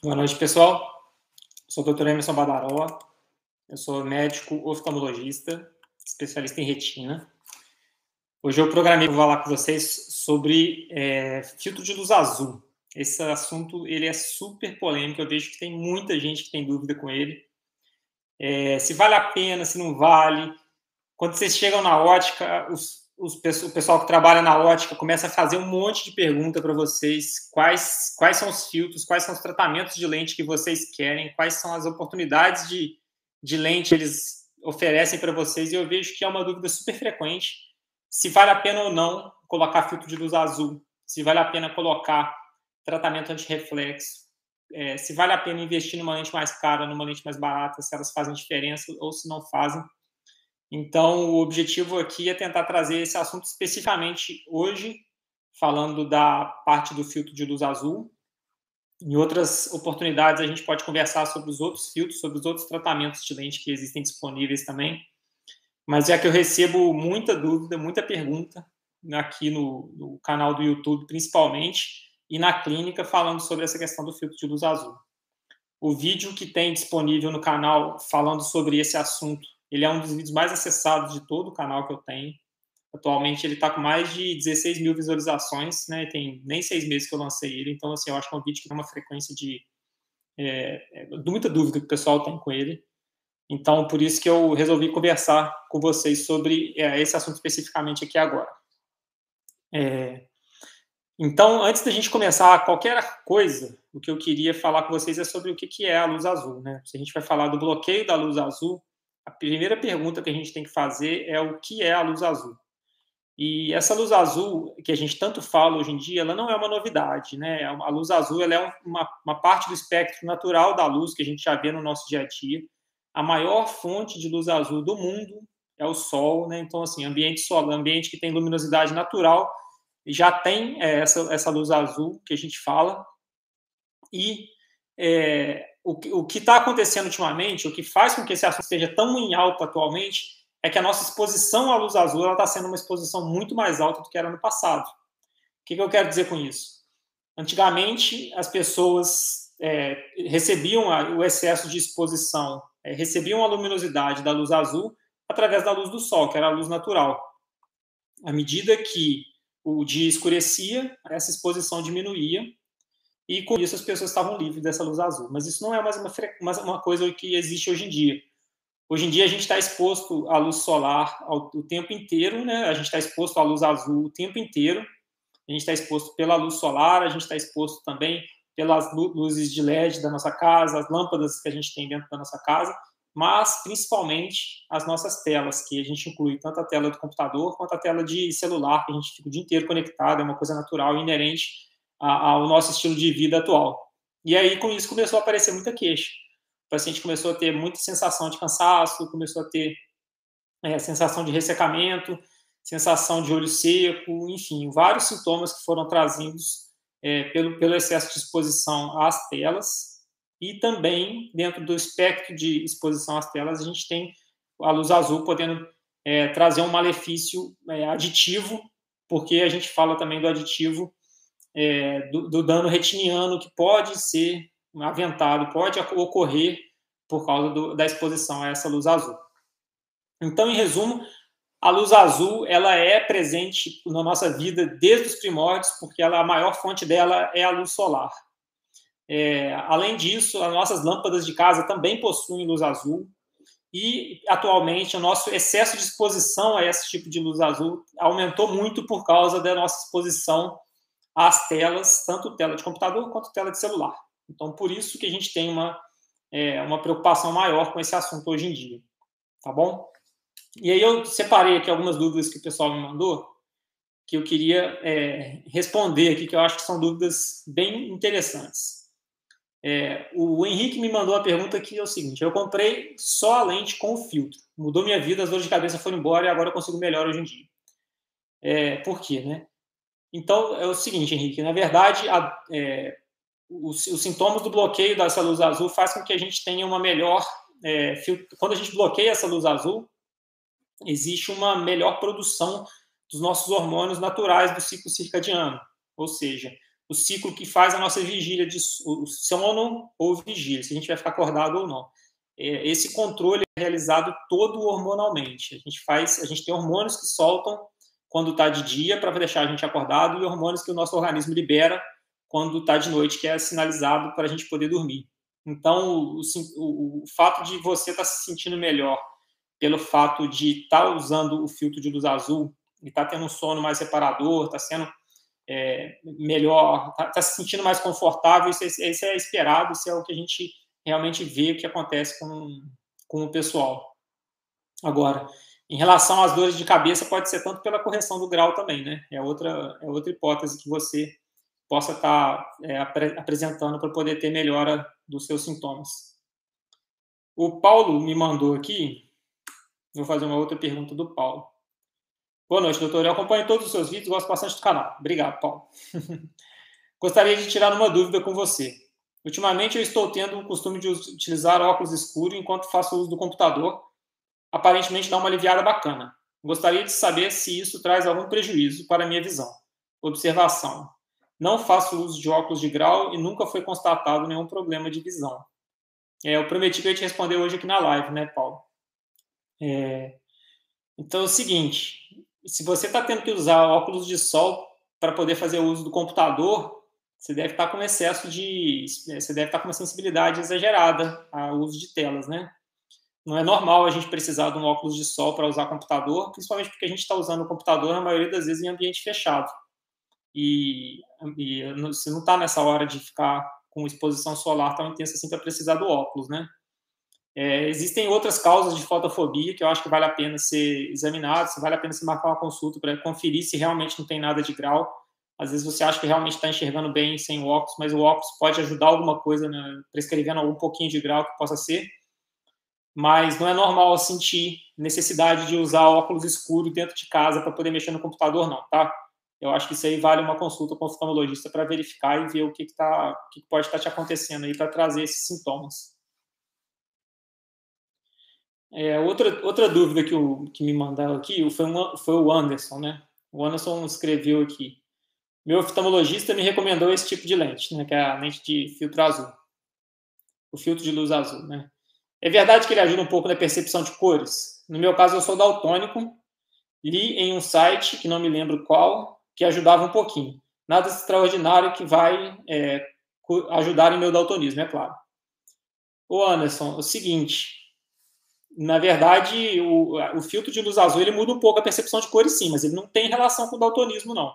Boa noite, pessoal. Sou o Dr. Emerson Badarola. Eu sou médico oftalmologista, especialista em retina. Hoje eu programei para falar com vocês sobre é, filtro de luz azul. Esse assunto ele é super polêmico. Eu vejo que tem muita gente que tem dúvida com ele. É, se vale a pena, se não vale. Quando vocês chegam na ótica, os os, o pessoal que trabalha na ótica começa a fazer um monte de pergunta para vocês: quais, quais são os filtros, quais são os tratamentos de lente que vocês querem, quais são as oportunidades de, de lente eles oferecem para vocês. E eu vejo que é uma dúvida super frequente se vale a pena ou não colocar filtro de luz azul, se vale a pena colocar tratamento anti-reflexo, é, se vale a pena investir numa lente mais cara, numa lente mais barata, se elas fazem diferença ou se não fazem. Então, o objetivo aqui é tentar trazer esse assunto especificamente hoje, falando da parte do filtro de luz azul. Em outras oportunidades, a gente pode conversar sobre os outros filtros, sobre os outros tratamentos de lente que existem disponíveis também. Mas é que eu recebo muita dúvida, muita pergunta aqui no, no canal do YouTube, principalmente, e na clínica, falando sobre essa questão do filtro de luz azul. O vídeo que tem disponível no canal falando sobre esse assunto ele é um dos vídeos mais acessados de todo o canal que eu tenho. Atualmente ele está com mais de 16 mil visualizações, né? Tem nem seis meses que eu lancei ele, então assim, eu acho que é um vídeo que tem uma frequência de é, é, muita dúvida que o pessoal tem com ele. Então, por isso que eu resolvi conversar com vocês sobre é, esse assunto especificamente aqui agora. É, então, antes da gente começar qualquer coisa, o que eu queria falar com vocês é sobre o que, que é a luz azul. Né? Se a gente vai falar do bloqueio da luz azul, a primeira pergunta que a gente tem que fazer é o que é a luz azul. E essa luz azul, que a gente tanto fala hoje em dia, ela não é uma novidade, né? A luz azul ela é uma, uma parte do espectro natural da luz que a gente já vê no nosso dia a dia. A maior fonte de luz azul do mundo é o Sol, né? Então, assim, ambiente solar, ambiente que tem luminosidade natural, já tem é, essa, essa luz azul que a gente fala. E é, o, que está acontecendo ultimamente, o que faz com que esse assunto esteja tão em alta atualmente, é que a nossa exposição à luz azul está sendo uma exposição muito mais alta do que era no passado. O que, que eu quero dizer com isso? Antigamente, as pessoas é, recebiam a, o excesso de exposição, é, recebiam a luminosidade da luz azul através da luz do sol, que era a luz natural. À medida que o dia escurecia, essa exposição diminuía e com isso as pessoas estavam livres dessa luz azul. Mas isso não é mais uma, uma coisa que existe hoje em dia. Hoje em dia a gente está exposto à luz solar ao, o tempo inteiro, né? A gente está exposto à luz azul o tempo inteiro. A gente está exposto pela luz solar, a gente está exposto também pelas luzes de LED da nossa casa, as lâmpadas que a gente tem dentro da nossa casa, mas principalmente as nossas telas, que a gente inclui tanto a tela do computador quanto a tela de celular, que a gente fica o dia inteiro conectado, é uma coisa natural e inerente ao nosso estilo de vida atual. E aí, com isso, começou a aparecer muita queixa. O paciente começou a ter muita sensação de cansaço, começou a ter é, sensação de ressecamento, sensação de olho seco, enfim, vários sintomas que foram trazidos é, pelo, pelo excesso de exposição às telas. E também, dentro do espectro de exposição às telas, a gente tem a luz azul podendo é, trazer um malefício é, aditivo, porque a gente fala também do aditivo é, do, do, dano retiniano que pode ser aventado, pode ocorrer por causa do, da exposição a essa luz azul. Então, em resumo, a luz azul ela é presente na nossa vida desde os primórdios, porque ela, a maior fonte dela é a luz solar. É, além disso, as nossas lâmpadas de casa também possuem luz azul. E atualmente o nosso excesso de exposição a esse tipo de luz azul aumentou muito por causa da nossa exposição as telas, tanto tela de computador quanto tela de celular. Então, por isso que a gente tem uma, é, uma preocupação maior com esse assunto hoje em dia. Tá bom? E aí eu separei aqui algumas dúvidas que o pessoal me mandou, que eu queria é, responder aqui, que eu acho que são dúvidas bem interessantes. É, o Henrique me mandou a pergunta que é o seguinte: eu comprei só a lente com o filtro, mudou minha vida, as dores de cabeça foram embora e agora eu consigo melhor hoje em dia. É, por quê, né? Então, é o seguinte, Henrique, na verdade, a, é, os, os, sintomas do bloqueio dessa luz azul faz com que a gente tenha uma melhor... É, quando a gente bloqueia essa luz azul, existe uma melhor produção dos nossos hormônios naturais do ciclo circadiano. Ou seja, o ciclo que faz a nossa vigília de sono ou vigília, se a gente vai ficar acordado ou não. É, esse controle é realizado todo hormonalmente. A gente faz, a gente tem hormônios que soltam quando está de dia para deixar a gente acordado e hormônios que o nosso organismo libera quando está de noite, que é sinalizado para a gente poder dormir. Então, o, o, o fato de você estar tá se sentindo melhor pelo fato de estar tá usando o filtro de luz azul e estar tá tendo um sono mais reparador, está sendo é, melhor, está tá se sentindo mais confortável, isso, é, isso é esperado, isso é o que a gente realmente vê que acontece com, com o pessoal. Agora, em relação às dores de cabeça, pode ser tanto pela correção do grau também, né? É outra, é outra hipótese que você possa estar tá, é, apresentando para poder ter melhora dos seus sintomas. O Paulo me mandou aqui, vou fazer uma outra pergunta do Paulo. Boa noite, doutor. Eu acompanho todos os seus vídeos, gosto bastante do canal. Obrigado, Paulo. Gostaria de tirar uma dúvida com você. Ultimamente eu estou tendo o costume de utilizar óculos escuros enquanto faço uso do computador. Aparentemente dá uma aliviada bacana. Gostaria de saber se isso traz algum prejuízo para a minha visão. Observação. Não faço uso de óculos de grau e nunca foi constatado nenhum problema de visão. É, eu prometi que eu ia te responder hoje aqui na live, né, Paulo? É, então é o seguinte: se você está tendo que usar óculos de sol para poder fazer uso do computador, você deve estar tá com excesso de. Você deve estar tá com uma sensibilidade exagerada ao uso de telas, né? Não é normal a gente precisar de um óculos de sol para usar computador, principalmente porque a gente está usando o computador, na maioria das vezes, em ambiente fechado. E, e você não está nessa hora de ficar com exposição solar tão intensa assim para precisar do óculos, né? É, existem outras causas de fotofobia que eu acho que vale a pena ser examinado, se vale a pena se marcar uma consulta para conferir se realmente não tem nada de grau. Às vezes você acha que realmente está enxergando bem sem o óculos, mas o óculos pode ajudar alguma coisa, né, prescrevendo algum pouquinho de grau que possa ser. Mas não é normal sentir necessidade de usar óculos escuros dentro de casa para poder mexer no computador, não, tá? Eu acho que isso aí vale uma consulta com o oftalmologista para verificar e ver o que, que, tá, o que pode estar tá te acontecendo aí para trazer esses sintomas. É, outra, outra dúvida que, o, que me mandaram aqui foi, foi o Anderson, né? O Anderson escreveu aqui. Meu oftalmologista me recomendou esse tipo de lente, né? Que é a lente de filtro azul. O filtro de luz azul, né? É verdade que ele ajuda um pouco na percepção de cores. No meu caso, eu sou daltônico. Li em um site, que não me lembro qual, que ajudava um pouquinho. Nada extraordinário que vai é, ajudar em meu daltonismo, é claro. O Anderson, o seguinte, na verdade, o, o, filtro de luz azul ele muda um pouco a percepção de cores, sim, mas ele não tem relação com o daltonismo, não.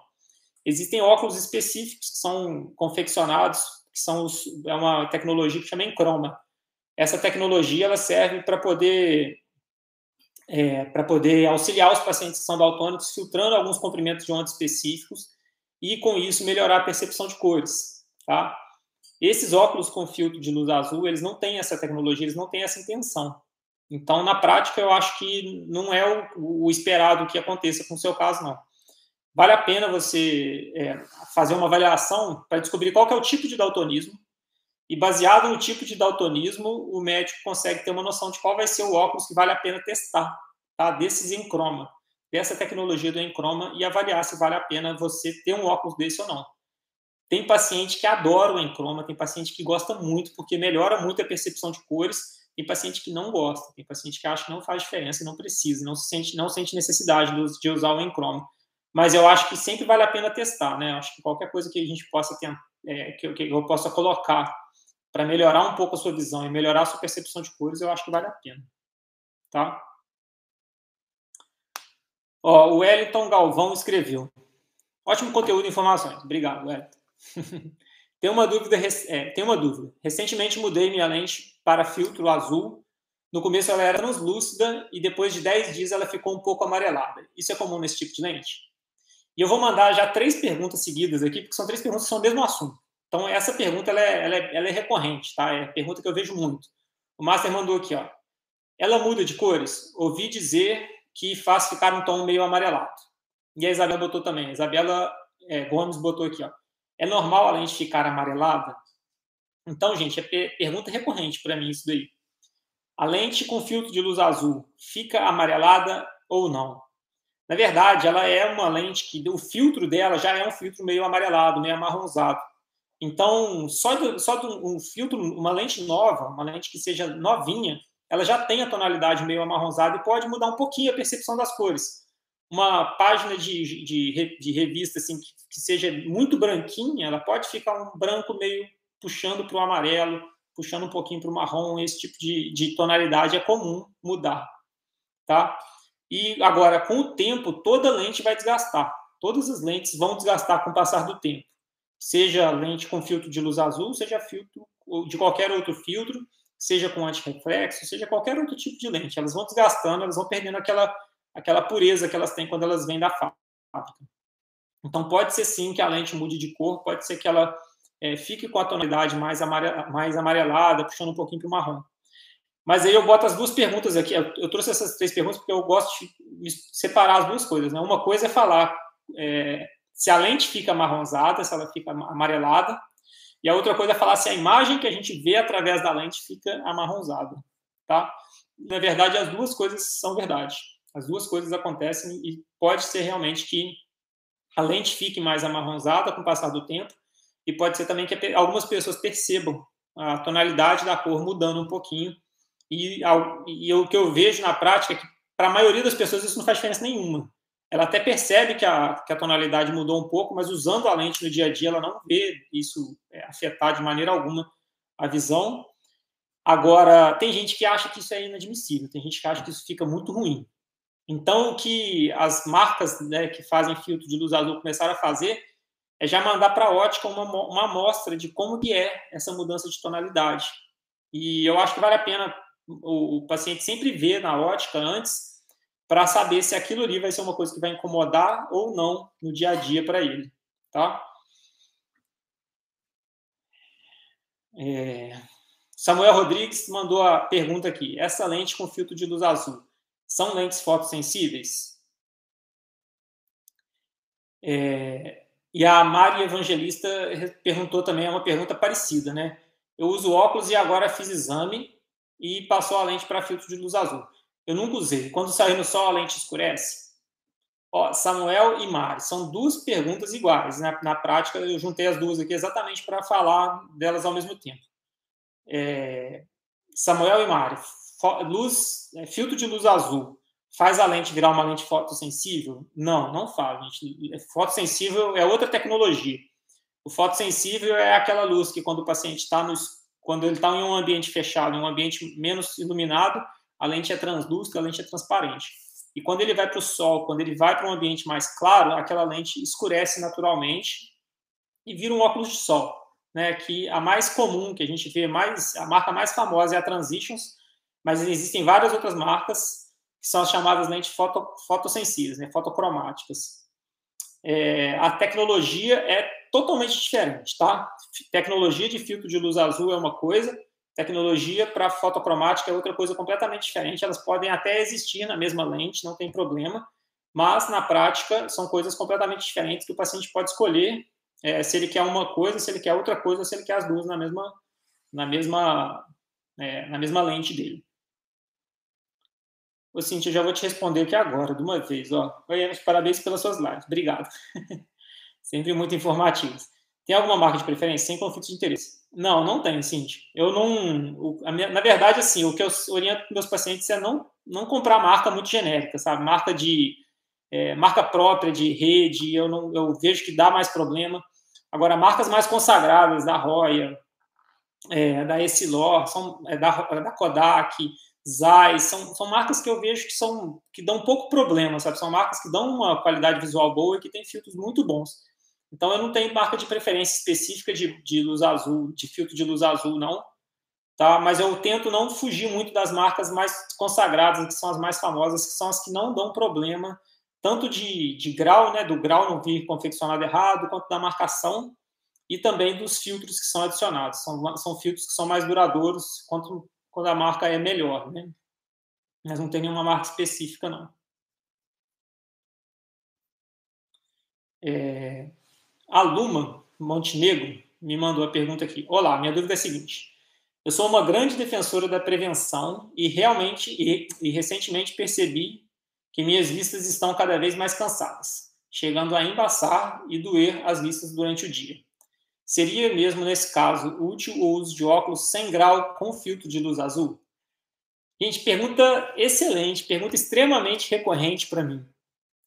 Existem óculos específicos que são confeccionados, que são os, é uma tecnologia que chama Enchroma. Essa tecnologia ela serve para poder é, para poder auxiliar os pacientes que são daltônicos, filtrando alguns comprimentos de onda específicos e, com isso, melhorar a percepção de cores. Tá? Esses óculos com filtro de luz azul, eles não têm essa tecnologia, eles não têm essa intenção. Então, na prática, eu acho que não é o, o esperado que aconteça com o seu caso, não. Vale a pena você é, fazer uma avaliação para descobrir qual é o tipo de daltonismo, e baseado no tipo de daltonismo, o médico consegue ter uma noção de qual vai ser o óculos que vale a pena testar, tá? Desses em croma, dessa tecnologia do encroma e avaliar se vale a pena você ter um óculos desse ou não. Tem paciente que adora o encroma, tem paciente que gosta muito porque melhora muito a percepção de cores tem paciente que não gosta, tem paciente que acha que não faz diferença não precisa, não sente, não sente necessidade de usar o encrome. Mas eu acho que sempre vale a pena testar, né? Acho que qualquer coisa que a gente possa ter, é, que, que eu possa colocar para melhorar um pouco a sua visão e melhorar a sua percepção de cores, eu acho que vale a pena. Tá? Ó, o Wellington Galvão escreveu. Ótimo conteúdo e informações. Obrigado, Wellington. tem uma dúvida, é, tem uma dúvida. Recentemente mudei minha lente para filtro azul. No começo ela era translúcida e depois de 10 dias ela ficou um pouco amarelada. Isso é comum nesse tipo de lente? E eu vou mandar já três perguntas seguidas aqui, porque são três perguntas que são o mesmo assunto. Então, essa pergunta ela é, ela é, ela é recorrente, tá? É pergunta que eu vejo muito. O Master mandou aqui, ó. Ela muda de cores? Ouvi dizer que faz ficar um tom meio amarelado. E a Isabela botou também. A Isabela é, Gomes botou aqui, ó. É normal a lente ficar amarelada? Então, gente, é pergunta recorrente para mim isso daí. A lente com filtro de luz azul fica amarelada ou não? Na verdade, ela é uma lente que o filtro dela já é um filtro meio amarelado, meio amarronzado. Então, só, do, só um filtro, uma lente nova, uma lente que seja novinha, ela já tem a tonalidade meio amarronzada e pode mudar um pouquinho a percepção das cores. Uma página de, de, de revista assim, que, que seja muito branquinha, ela pode ficar um branco meio puxando para o amarelo, puxando um pouquinho para o marrom, esse tipo de, de tonalidade é comum mudar, tá? E agora, com o tempo, toda lente vai desgastar. Todas as lentes vão desgastar com o passar do tempo. Seja lente com filtro de luz azul, seja filtro de qualquer outro filtro, seja com antirreflexo, seja qualquer outro tipo de lente. Elas vão desgastando, elas vão perdendo aquela, aquela pureza que elas têm quando elas vêm da fábrica. Então, pode ser sim que a lente mude de cor, pode ser que ela é, fique com a tonalidade mais, amare, mais amarelada, puxando um pouquinho para o marrom. Mas aí eu boto as duas perguntas aqui. Eu, trouxe essas três perguntas porque eu gosto de separar as duas coisas. Né? Uma coisa é falar é, se a lente fica marronzada, se ela fica amarelada, e a outra coisa é falar se a imagem que a gente vê através da lente fica amarronzada, tá? Na verdade, as duas coisas são verdade. As duas coisas acontecem e pode ser realmente que a lente fique mais amarronzada com o passar do tempo e pode ser também que algumas pessoas percebam a tonalidade da cor mudando um pouquinho e, e o que eu vejo na prática é que para a maioria das pessoas isso não faz diferença nenhuma ela até percebe que a, que a tonalidade mudou um pouco, mas usando a lente no dia a dia, ela não vê isso é, afetar de maneira alguma a visão. Agora, tem gente que acha que isso é inadmissível, tem gente que acha que isso fica muito ruim. Então, o que as marcas né, que fazem filtro de luz azul começaram a fazer é já mandar para a ótica uma, uma amostra de como que é essa mudança de tonalidade. E eu acho que vale a pena o, o paciente sempre ver na ótica antes para saber se aquilo ali vai ser uma coisa que vai incomodar ou não no dia a dia para ele, tá? É... Samuel Rodrigues mandou a pergunta aqui. Essa lente com filtro de luz azul são lentes fotossensíveis? É... E a Mari Evangelista perguntou também, é uma pergunta parecida, né? Eu uso óculos e agora fiz exame e passou a lente para filtro de luz azul. Eu nunca usei. Quando sair no sol, a lente escurece? Ó, Samuel e Mari, são duas perguntas iguais. Na, na prática, eu juntei as duas aqui exatamente para falar delas ao mesmo tempo. É, Samuel e Mari, luz, é, filtro de luz azul faz a lente virar uma lente fotossensível? Não, não faz. Gente. Fotossensível é outra tecnologia. O fotossensível é aquela luz que quando o paciente está quando ele está em um ambiente fechado, em um ambiente menos iluminado, a lente é translúcida, a lente é transparente. E quando ele vai para o sol, quando ele vai para um ambiente mais claro, aquela lente escurece naturalmente e vira um óculos de sol, né? Que a mais comum que a gente vê, mais a marca mais famosa é a Transitions, mas existem várias outras marcas que são as chamadas lentes foto, fotossensíveis, né? Fotocromáticas. É, a tecnologia é totalmente diferente, tá? Tecnologia de filtro de luz azul é uma coisa, Tecnologia para fotocromática é outra coisa completamente diferente. Elas podem até existir na mesma lente, não tem problema, mas na prática são coisas completamente diferentes que o paciente pode escolher é, se ele quer uma coisa, se ele quer outra coisa, se ele quer as duas na mesma, na mesma, é, na mesma lente dele. Ô, Cintia, eu já vou te responder aqui agora, de uma vez. Ó. Parabéns pelas suas lives. Obrigado. Sempre muito informativas. Tem alguma marca de preferência? Sem conflito de interesse. Não, não tem, Cintia. Eu não. Minha, na verdade, assim, o que eu oriento meus pacientes é não, não comprar marca muito genérica, sabe? Marca de. É, marca própria de rede, eu, não, eu vejo que dá mais problema. Agora, marcas mais consagradas, da Roya, é, da Essilor, são, é, da, da Kodak, Zeiss, são, são marcas que eu vejo que, são, que dão pouco problema, sabe? São marcas que dão uma qualidade visual boa e que têm filtros muito bons. Então, eu não tenho marca de preferência específica de, de luz azul, de filtro de luz azul, não. Tá? Mas eu tento não fugir muito das marcas mais consagradas, que são as mais famosas, que são as que não dão problema, tanto de, de grau, né, do grau não vir confeccionado errado, quanto da marcação, e também dos filtros que são adicionados. São, são filtros que são mais duradouros quanto, quando a marca é melhor. Né? Mas não tem nenhuma marca específica, não. É, a Luma Montenegro me mandou a pergunta aqui. Olá, minha dúvida é a seguinte. Eu sou uma grande defensora da prevenção e realmente e, e recentemente percebi que minhas vistas estão cada vez mais cansadas, chegando a embaçar e doer as vistas durante o dia. Seria mesmo, nesse caso, útil o uso de óculos sem grau com filtro de luz azul? Gente, pergunta excelente, pergunta extremamente recorrente para mim.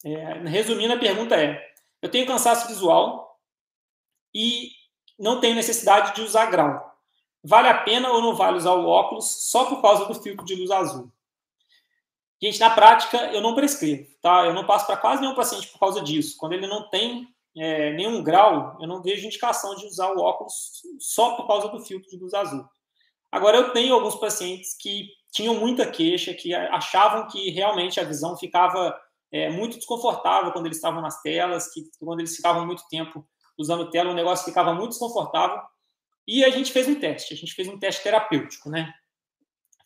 É, resumindo, a pergunta é: eu tenho cansaço visual e não tenho necessidade de usar grau. Vale a pena ou não vale usar o óculos só por causa do filtro de luz azul? Gente, na prática, eu não prescrevo, tá? Eu não passo para quase nenhum paciente por causa disso. Quando ele não tem é, nenhum grau, eu não vejo indicação de usar o óculos só por causa do filtro de luz azul. Agora, eu tenho alguns pacientes que tinham muita queixa, que achavam que realmente a visão ficava é, muito desconfortável quando eles estavam nas telas, que quando eles ficavam muito tempo usando tela, o negócio ficava muito desconfortável. E a gente fez um teste, a gente fez um teste terapêutico, né?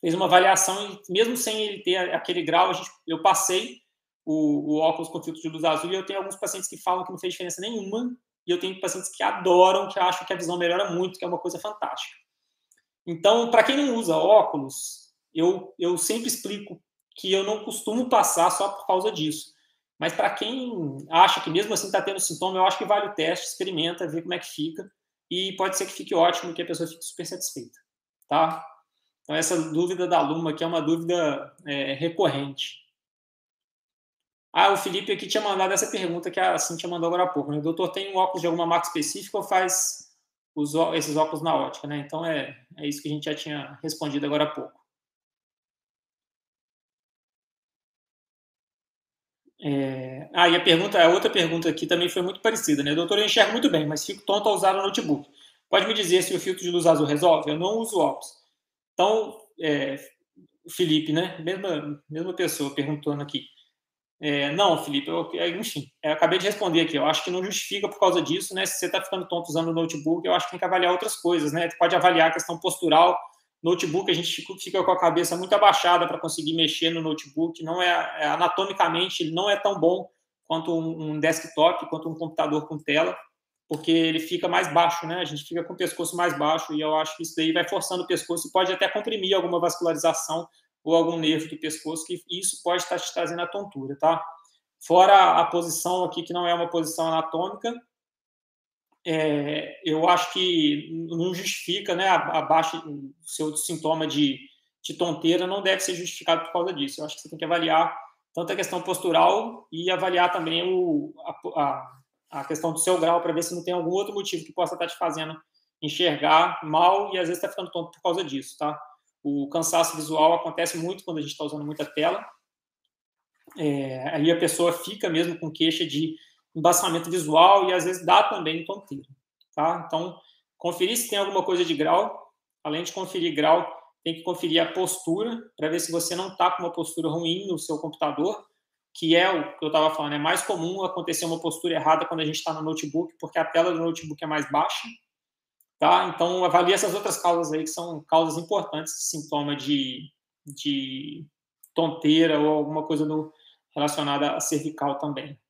Fez uma avaliação e mesmo sem ele ter aquele grau, gente, eu passei o, o óculos com filtro de luz azul e eu tenho alguns pacientes que falam que não fez diferença nenhuma e eu tenho pacientes que adoram, que acham que a visão melhora muito, que é uma coisa fantástica. Então, para quem não usa óculos, eu, eu sempre explico que eu não costumo passar só por causa disso. Mas para quem acha que mesmo assim está tendo sintoma, eu acho que vale o teste, experimenta, vê como é que fica. E pode ser que fique ótimo, que a pessoa fique super satisfeita. Tá? Então, essa dúvida da Luma aqui é uma dúvida é, recorrente. Ah, o Felipe aqui tinha mandado essa pergunta que a Cintia mandou agora há pouco. Né? O doutor tem um óculos de alguma marca específica ou faz os, esses óculos na ótica? Né? Então, é, é isso que a gente já tinha respondido agora há pouco. É... Ah, e a pergunta, a outra pergunta aqui também foi muito parecida, né? Doutor, eu enxergo muito bem, mas fico tonto ao usar o notebook. Pode me dizer se o filtro de luz azul resolve? Eu não uso óculos. Então, é, Felipe, né? Mesma, mesma pessoa perguntando aqui. É, não, Felipe, eu, é, enfim, eu acabei de responder aqui. Eu acho que não justifica por causa disso, né? Se você está ficando tonto usando o notebook, eu acho que tem que avaliar outras coisas, né? Você pode avaliar a questão postural. Notebook, a gente fica com a cabeça muito abaixada para conseguir mexer no notebook. Não é, é, anatomicamente, ele não é tão bom quanto um, desktop, quanto um computador com tela, porque ele fica mais baixo, né? A gente fica com o pescoço mais baixo e eu acho que isso daí vai forçando o pescoço e pode até comprimir alguma vascularização ou algum nervo do pescoço, que isso pode estar te trazendo a tontura, tá? Fora a posição aqui, que não é uma posição anatômica, é, eu acho que não justifica, né? A, baixa, o seu sintoma de, de tonteira não deve ser justificado por causa disso. Eu acho que você tem que avaliar tanto a questão postural e avaliar também o, a, a questão do seu grau para ver se não tem algum outro motivo que possa estar te fazendo enxergar mal e às vezes está ficando tonto por causa disso, tá? O cansaço visual acontece muito quando a gente está usando muita tela. É, aí a pessoa fica mesmo com queixa de embaçamento visual e às vezes dá também tonteira. Tá? Então, conferir se tem alguma coisa de grau. Além de conferir grau, tem que conferir a postura para ver se você não está com uma postura ruim no seu computador, que é o que eu estava falando. É mais comum acontecer uma postura errada quando a gente está no notebook, porque a tela do notebook é mais baixa Tá? Então, avalie essas outras causas aí, que são causas importantes, sintoma de, de tonteira ou alguma coisa no, relacionada a cervical também.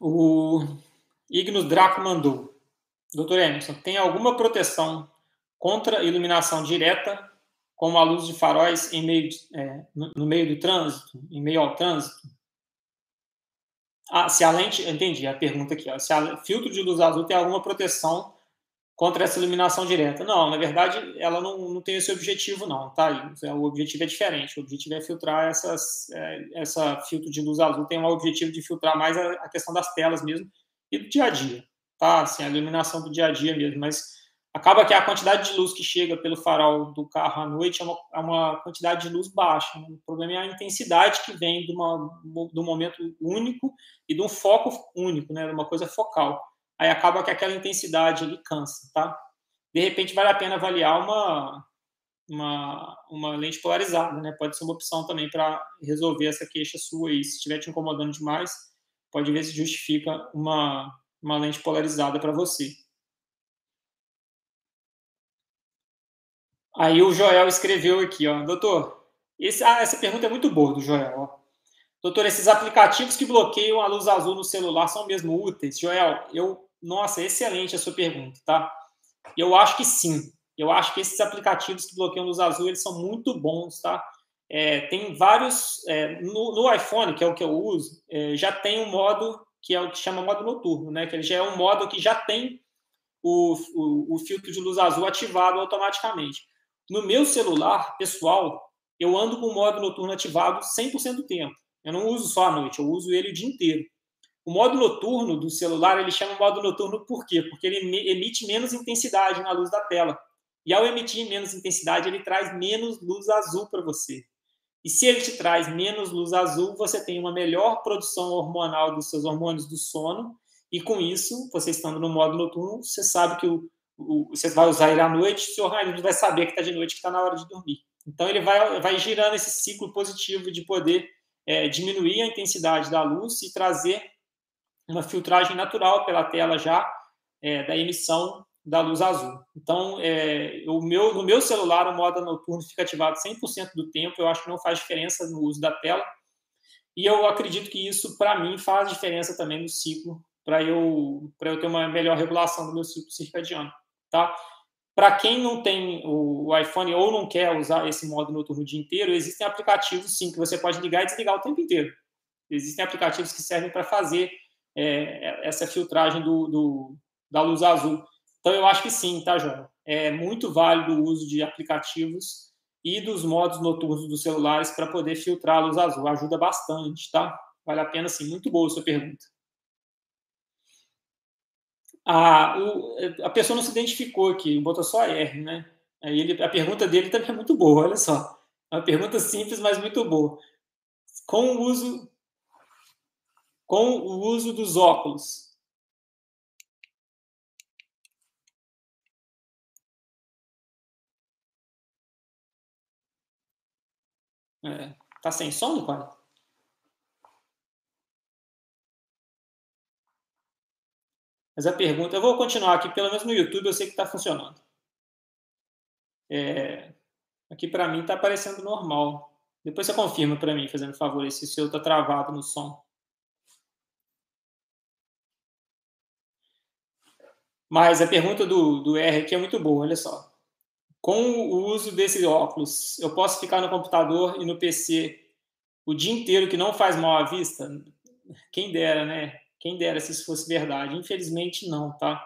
O Ignus Draco mandou. Doutor Emerson, tem alguma proteção contra iluminação direta, como a luz de faróis em meio, é, no, meio do trânsito, em meio ao trânsito? Ah, se a lente, entendi a pergunta aqui, ó, se o filtro de luz azul tem alguma proteção contra essa iluminação direta. Não, na verdade, ela não, não tem esse objetivo, não, tá? O objetivo é diferente. O objetivo é filtrar essas, é, essa filtro de luz azul tem o objetivo de filtrar mais a, a, questão das telas mesmo e do dia a dia, tá? Assim, a iluminação do dia a dia mesmo, mas acaba que a quantidade de luz que chega pelo farol do carro à noite é uma, é uma quantidade de luz baixa. Né? O problema é a intensidade que vem de, uma, de um momento único e de um foco único, né? de uma coisa focal. Aí acaba que aquela intensidade ali cansa, tá? De repente vale a pena avaliar uma, uma, uma lente polarizada, né? Pode ser uma opção também para resolver essa queixa sua aí. Se estiver te incomodando demais, pode ver se justifica uma, uma lente polarizada para você. Aí o Joel escreveu aqui, ó, doutor, esse, ah, essa pergunta é muito boa do Joel. Ó. Doutor, esses aplicativos que bloqueiam a luz azul no celular são mesmo úteis? Joel, eu, nossa, excelente a sua pergunta, tá? Eu acho que sim. Eu acho que esses aplicativos que bloqueiam luz azul, eles são muito bons, tá? É, tem vários, é, no, no, iPhone, que é o que eu uso, é, já tem um modo que é o que chama modo noturno, né? Que ele já é um modo que já tem o, o, o filtro de luz azul ativado automaticamente. No meu celular pessoal, eu ando com o modo noturno ativado 100% do tempo. Eu não uso só à noite, eu uso ele o dia inteiro. O modo noturno do celular, ele chama modo noturno por quê? Porque ele emite menos intensidade na luz da tela. E ao emitir menos intensidade, ele traz menos luz azul para você. E se ele te traz menos luz azul, você tem uma melhor produção hormonal dos seus hormônios do sono. E com isso, você estando no modo noturno, você sabe que o, o você vai usar ele à noite, seu organismo vai saber que está de noite, que está na hora de dormir. Então, ele vai, vai girando esse ciclo positivo de poder é, diminuir a intensidade da luz e trazer uma filtragem natural pela tela já é, da emissão da luz azul. Então, é, o meu, no meu celular, o modo noturno fica ativado 100% do tempo. Eu acho que não faz diferença no uso da tela. E eu acredito que isso, para mim, faz diferença também no ciclo, para eu, eu ter uma melhor regulação do meu ciclo circadiano. Tá? Para quem não tem o iPhone ou não quer usar esse modo noturno o dia inteiro, existem aplicativos, sim, que você pode ligar e desligar o tempo inteiro. Existem aplicativos que servem para fazer é, essa filtragem do, do, da luz azul. Então, eu acho que sim, tá, João? É muito válido o uso de aplicativos e dos modos noturnos dos celulares para poder filtrar a luz azul. Ajuda bastante, tá? Vale a pena, sim. Muito boa a sua pergunta. A, o, a pessoa não se identificou aqui, botou só R, né? Aí ele, a pergunta dele também é muito boa, olha só. É uma pergunta simples, mas muito boa. Com o uso, com o uso dos óculos, É. Tá sem som, Nicole? Mas a pergunta, eu vou continuar aqui, pelo menos no YouTube eu sei que está funcionando. É, aqui para mim está aparecendo normal. Depois você confirma para mim, fazendo favor, se o seu está travado no som. Mas a pergunta do, do R aqui é muito boa, olha só com o uso desse óculos, eu posso ficar no computador e no PC o dia inteiro que não faz mal à vista? Quem dera, né? Quem dera se isso fosse verdade. Infelizmente, não, tá?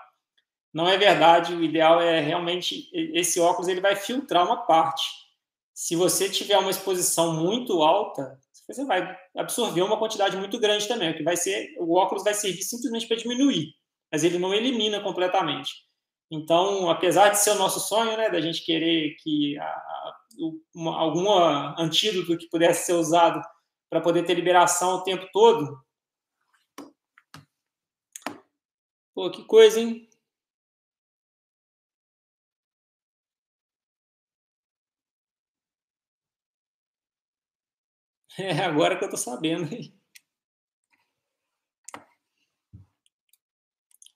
Não é verdade. O ideal é realmente esse óculos ele vai filtrar uma parte. Se você tiver uma exposição muito alta, você vai absorver uma quantidade muito grande também. Que vai ser, o óculos vai servir simplesmente para diminuir, mas ele não elimina completamente. Então, apesar de ser o nosso sonho, né, da gente querer que a, uma, algum antídoto que pudesse ser usado para poder ter liberação o tempo todo. Pô, que coisa, hein? É agora que eu tô sabendo.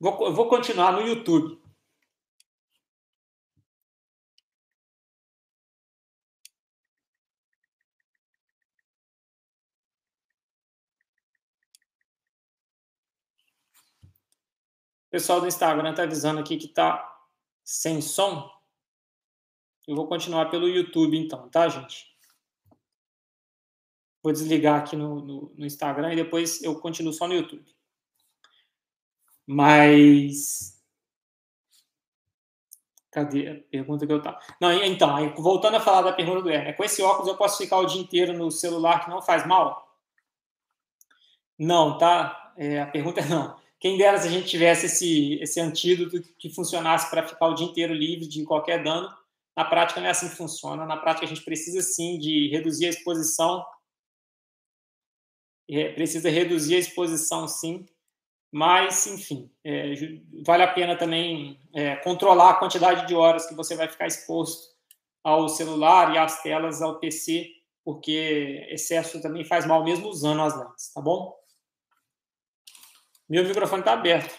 Vou, vou continuar no YouTube. pessoal do Instagram está avisando aqui que está sem som. Eu vou continuar pelo YouTube, então, tá, gente? Vou desligar aqui no, no, no Instagram e depois eu continuo só no YouTube. Mas. Cadê a pergunta que eu tava? Não, então, voltando a falar da pergunta do Hermes, com esse óculos eu posso ficar o dia inteiro no celular que não faz mal? Não, tá? É, a pergunta é não. Quem dera se a gente tivesse esse, esse antídoto que funcionasse para ficar o dia inteiro livre de qualquer dano. Na prática não é assim que funciona. Na prática a gente precisa sim de reduzir a exposição. É, precisa reduzir a exposição sim. Mas, enfim, é, vale a pena também é, controlar a quantidade de horas que você vai ficar exposto ao celular e às telas, ao PC, porque excesso também faz mal mesmo usando as lentes, tá bom? Meu microfone está aberto.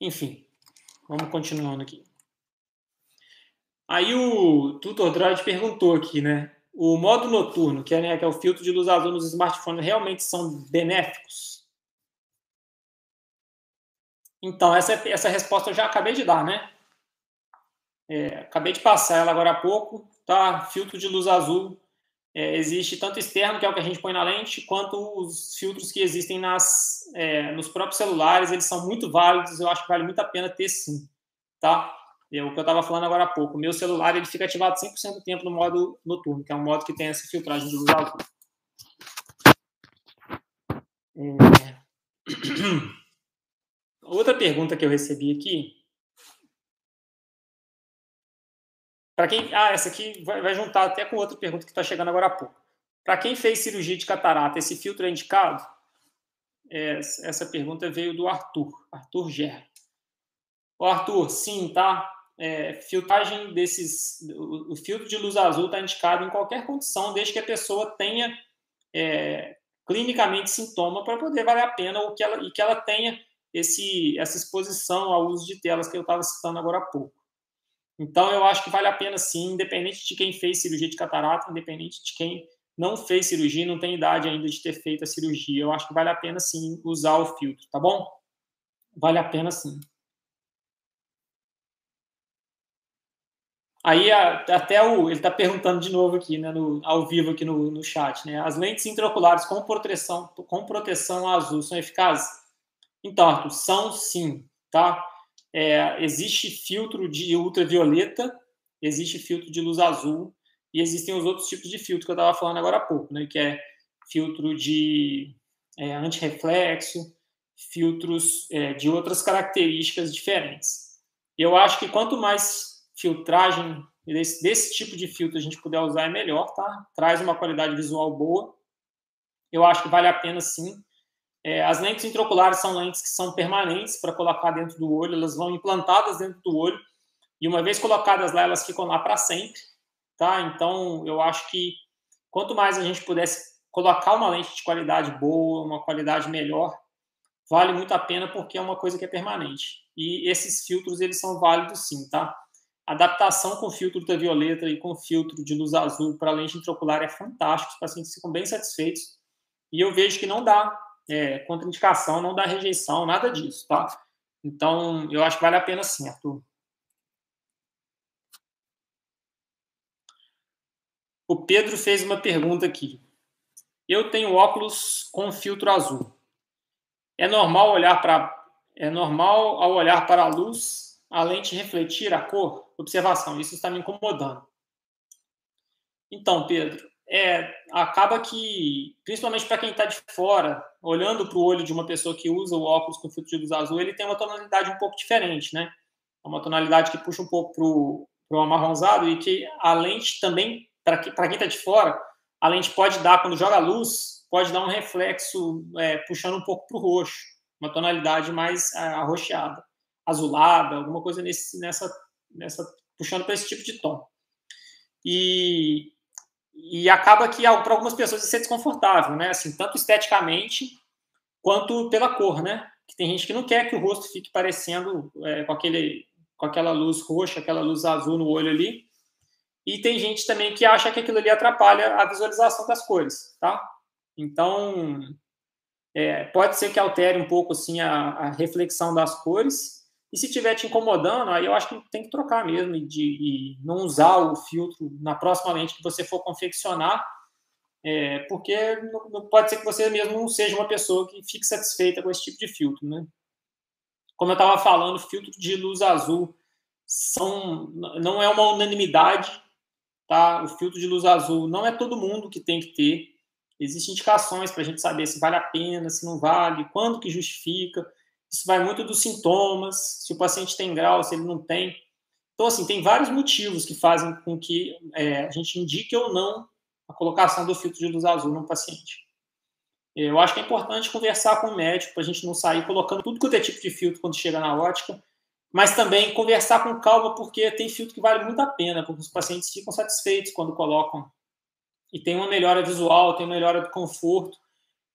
Enfim, vamos continuando aqui. Aí o Tutor Droid perguntou aqui, né? O modo noturno, que é, né, que é o filtro de luz azul nos smartphones, realmente são benéficos? Então, essa, essa resposta eu já acabei de dar, né? É, acabei de passar ela agora há pouco, tá? Filtro de luz azul. É, existe tanto externo, que é o que a gente põe na lente, quanto os filtros que existem nas, é, nos próprios celulares, eles são muito válidos, eu acho que vale muito a pena ter sim, tá? É o que eu estava falando agora há pouco. O meu celular ele fica ativado 100% do tempo no modo noturno, que é um modo que tem essa filtragem de luz azul. É... Outra pergunta que eu recebi aqui. Para quem. Ah, essa aqui vai, vai, juntar até com outra pergunta que está chegando agora há pouco. Para quem fez cirurgia de catarata, esse filtro é indicado? É, essa pergunta veio do Arthur, Arthur Gerra. O Arthur, sim, tá? É, filtragem desses. O, o, filtro de luz azul está indicado em qualquer condição, desde que a pessoa tenha é, clinicamente sintoma para poder valer a pena ou que ela, e que ela tenha esse, essa exposição ao uso de telas que eu estava citando agora há pouco. Então, eu acho que vale a pena sim, independente de quem fez cirurgia de catarata, independente de quem não fez cirurgia, não tem idade ainda de ter feito a cirurgia. Eu acho que vale a pena sim usar o filtro, tá bom? Vale a pena sim. Aí até o, ele está perguntando de novo aqui, né, no, ao vivo aqui no, no chat, né? As lentes intraoculares com proteção, com proteção azul são eficazes? Então, Arthur, são sim, tá? É, existe filtro de ultravioleta, existe filtro de luz azul e existem os outros tipos de filtro que eu estava falando agora há pouco, né? Que é filtro de é, antirreflexo, filtros é, de outras características diferentes. Eu acho que quanto mais filtragem desse, desse tipo de filtro a gente puder usar é melhor, tá? Traz uma qualidade visual boa. Eu acho que vale a pena sim. É, as lentes intraoculares são lentes que são permanentes para colocar dentro do olho, elas vão implantadas dentro do olho e uma vez colocadas lá, elas ficam lá para sempre, tá? Então, eu acho que quanto mais a gente pudesse colocar uma lente de qualidade boa, uma qualidade melhor, vale muito a pena porque é uma coisa que é permanente. E esses filtros, eles são válidos sim, tá? adaptação com filtro ultravioleta e com filtro de luz azul para lente intraocular é fantástico, os pacientes ficam bem satisfeitos. E eu vejo que não dá é, contraindicação, não dá rejeição, nada disso, tá? Então, eu acho que vale a pena sim, Arthur. O Pedro fez uma pergunta aqui. Eu tenho óculos com filtro azul. É normal olhar para é normal ao olhar para a luz a lente refletir a cor? Observação, isso está me incomodando. Então, Pedro, é, acaba que, principalmente para quem está de fora, olhando para o olho de uma pessoa que usa o óculos com filtro de luz azul, ele tem uma tonalidade um pouco diferente, né? É uma tonalidade que puxa um pouco para o amarronzado e que a lente também, para que, quem está de fora, a lente pode dar, quando joga luz, pode dar um reflexo é, puxando um pouco para o roxo, uma tonalidade mais é, arroxeada azulada, alguma coisa nesse, nessa, nessa puxando para esse tipo de tom. E, e acaba que para algumas pessoas isso é desconfortável, né? Assim, tanto esteticamente quanto pela cor, né? Que tem gente que não quer que o rosto fique parecendo é, com aquele com aquela luz roxa, aquela luz azul no olho ali. E tem gente também que acha que aquilo ali atrapalha a visualização das cores, tá? Então, é, pode ser que altere um pouco assim a, a reflexão das cores, e se estiver te incomodando, aí eu acho que tem que trocar mesmo e, de, e não usar o filtro na próxima lente que você for confeccionar, é, porque não, não pode ser que você mesmo não seja uma pessoa que fique satisfeita com esse tipo de filtro, né? Como eu estava falando, filtro de luz azul são, não é uma unanimidade, tá? O filtro de luz azul não é todo mundo que tem que ter. Existem indicações para a gente saber se vale a pena, se não vale, quando que justifica. Isso vai muito dos sintomas, se o paciente tem grau, se ele não tem. Então, assim, tem vários motivos que fazem com que é, a gente indique ou não a colocação do filtro de luz azul no paciente. Eu acho que é importante conversar com o médico para a gente não sair colocando tudo quanto é tipo de filtro quando chega na ótica, mas também conversar com calma, porque tem filtro que vale muito a pena, porque os pacientes ficam satisfeitos quando colocam. E tem uma melhora visual, tem uma melhora do conforto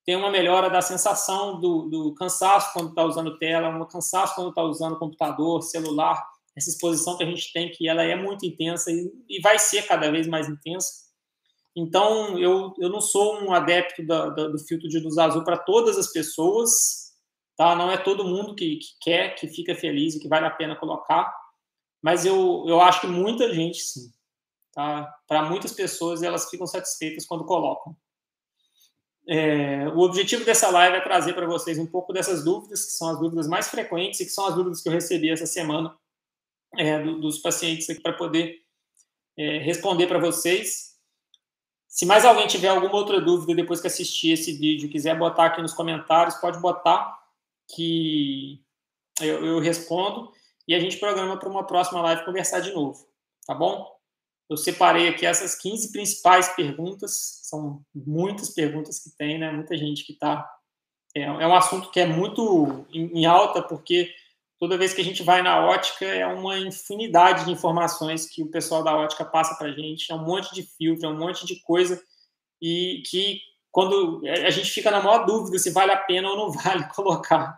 tem uma melhora da sensação do, do cansaço quando está usando tela, um cansaço quando está usando computador, celular, essa exposição que a gente tem, que ela é muito intensa e, e vai ser cada vez mais intensa. Então, eu, eu não sou um adepto da, da, do filtro de luz azul para todas as pessoas, tá? Não é todo mundo que, que quer, que fica feliz e que vale a pena colocar, mas eu, eu acho que muita gente sim, tá? Para muitas pessoas elas ficam satisfeitas quando colocam. É, o objetivo dessa live é trazer para vocês um pouco dessas dúvidas, que são as dúvidas mais frequentes e que são as dúvidas que eu recebi essa semana é, do, dos pacientes aqui para poder é, responder para vocês. Se mais alguém tiver alguma outra dúvida depois que assistir esse vídeo, quiser botar aqui nos comentários, pode botar que eu, eu respondo e a gente programa para uma próxima live conversar de novo, tá bom? Eu separei aqui essas 15 principais perguntas, são muitas perguntas que tem, né? Muita gente que está. É, é, um assunto que é muito em, em, alta, porque toda vez que a gente vai na ótica é uma infinidade de informações que o pessoal da ótica passa para a gente, é um monte de filtro, é um monte de coisa, e que quando a gente fica na maior dúvida se vale a pena ou não vale colocar.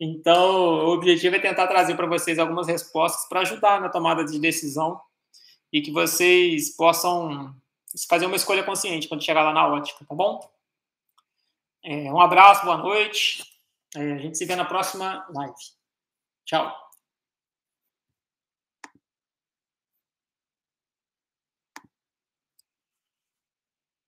Então, o objetivo é tentar trazer para vocês algumas respostas para ajudar na tomada de decisão e que vocês possam fazer uma escolha consciente quando chegar lá na ótica, tá bom? É, um abraço, boa noite. É, a gente se vê na próxima live. Tchau.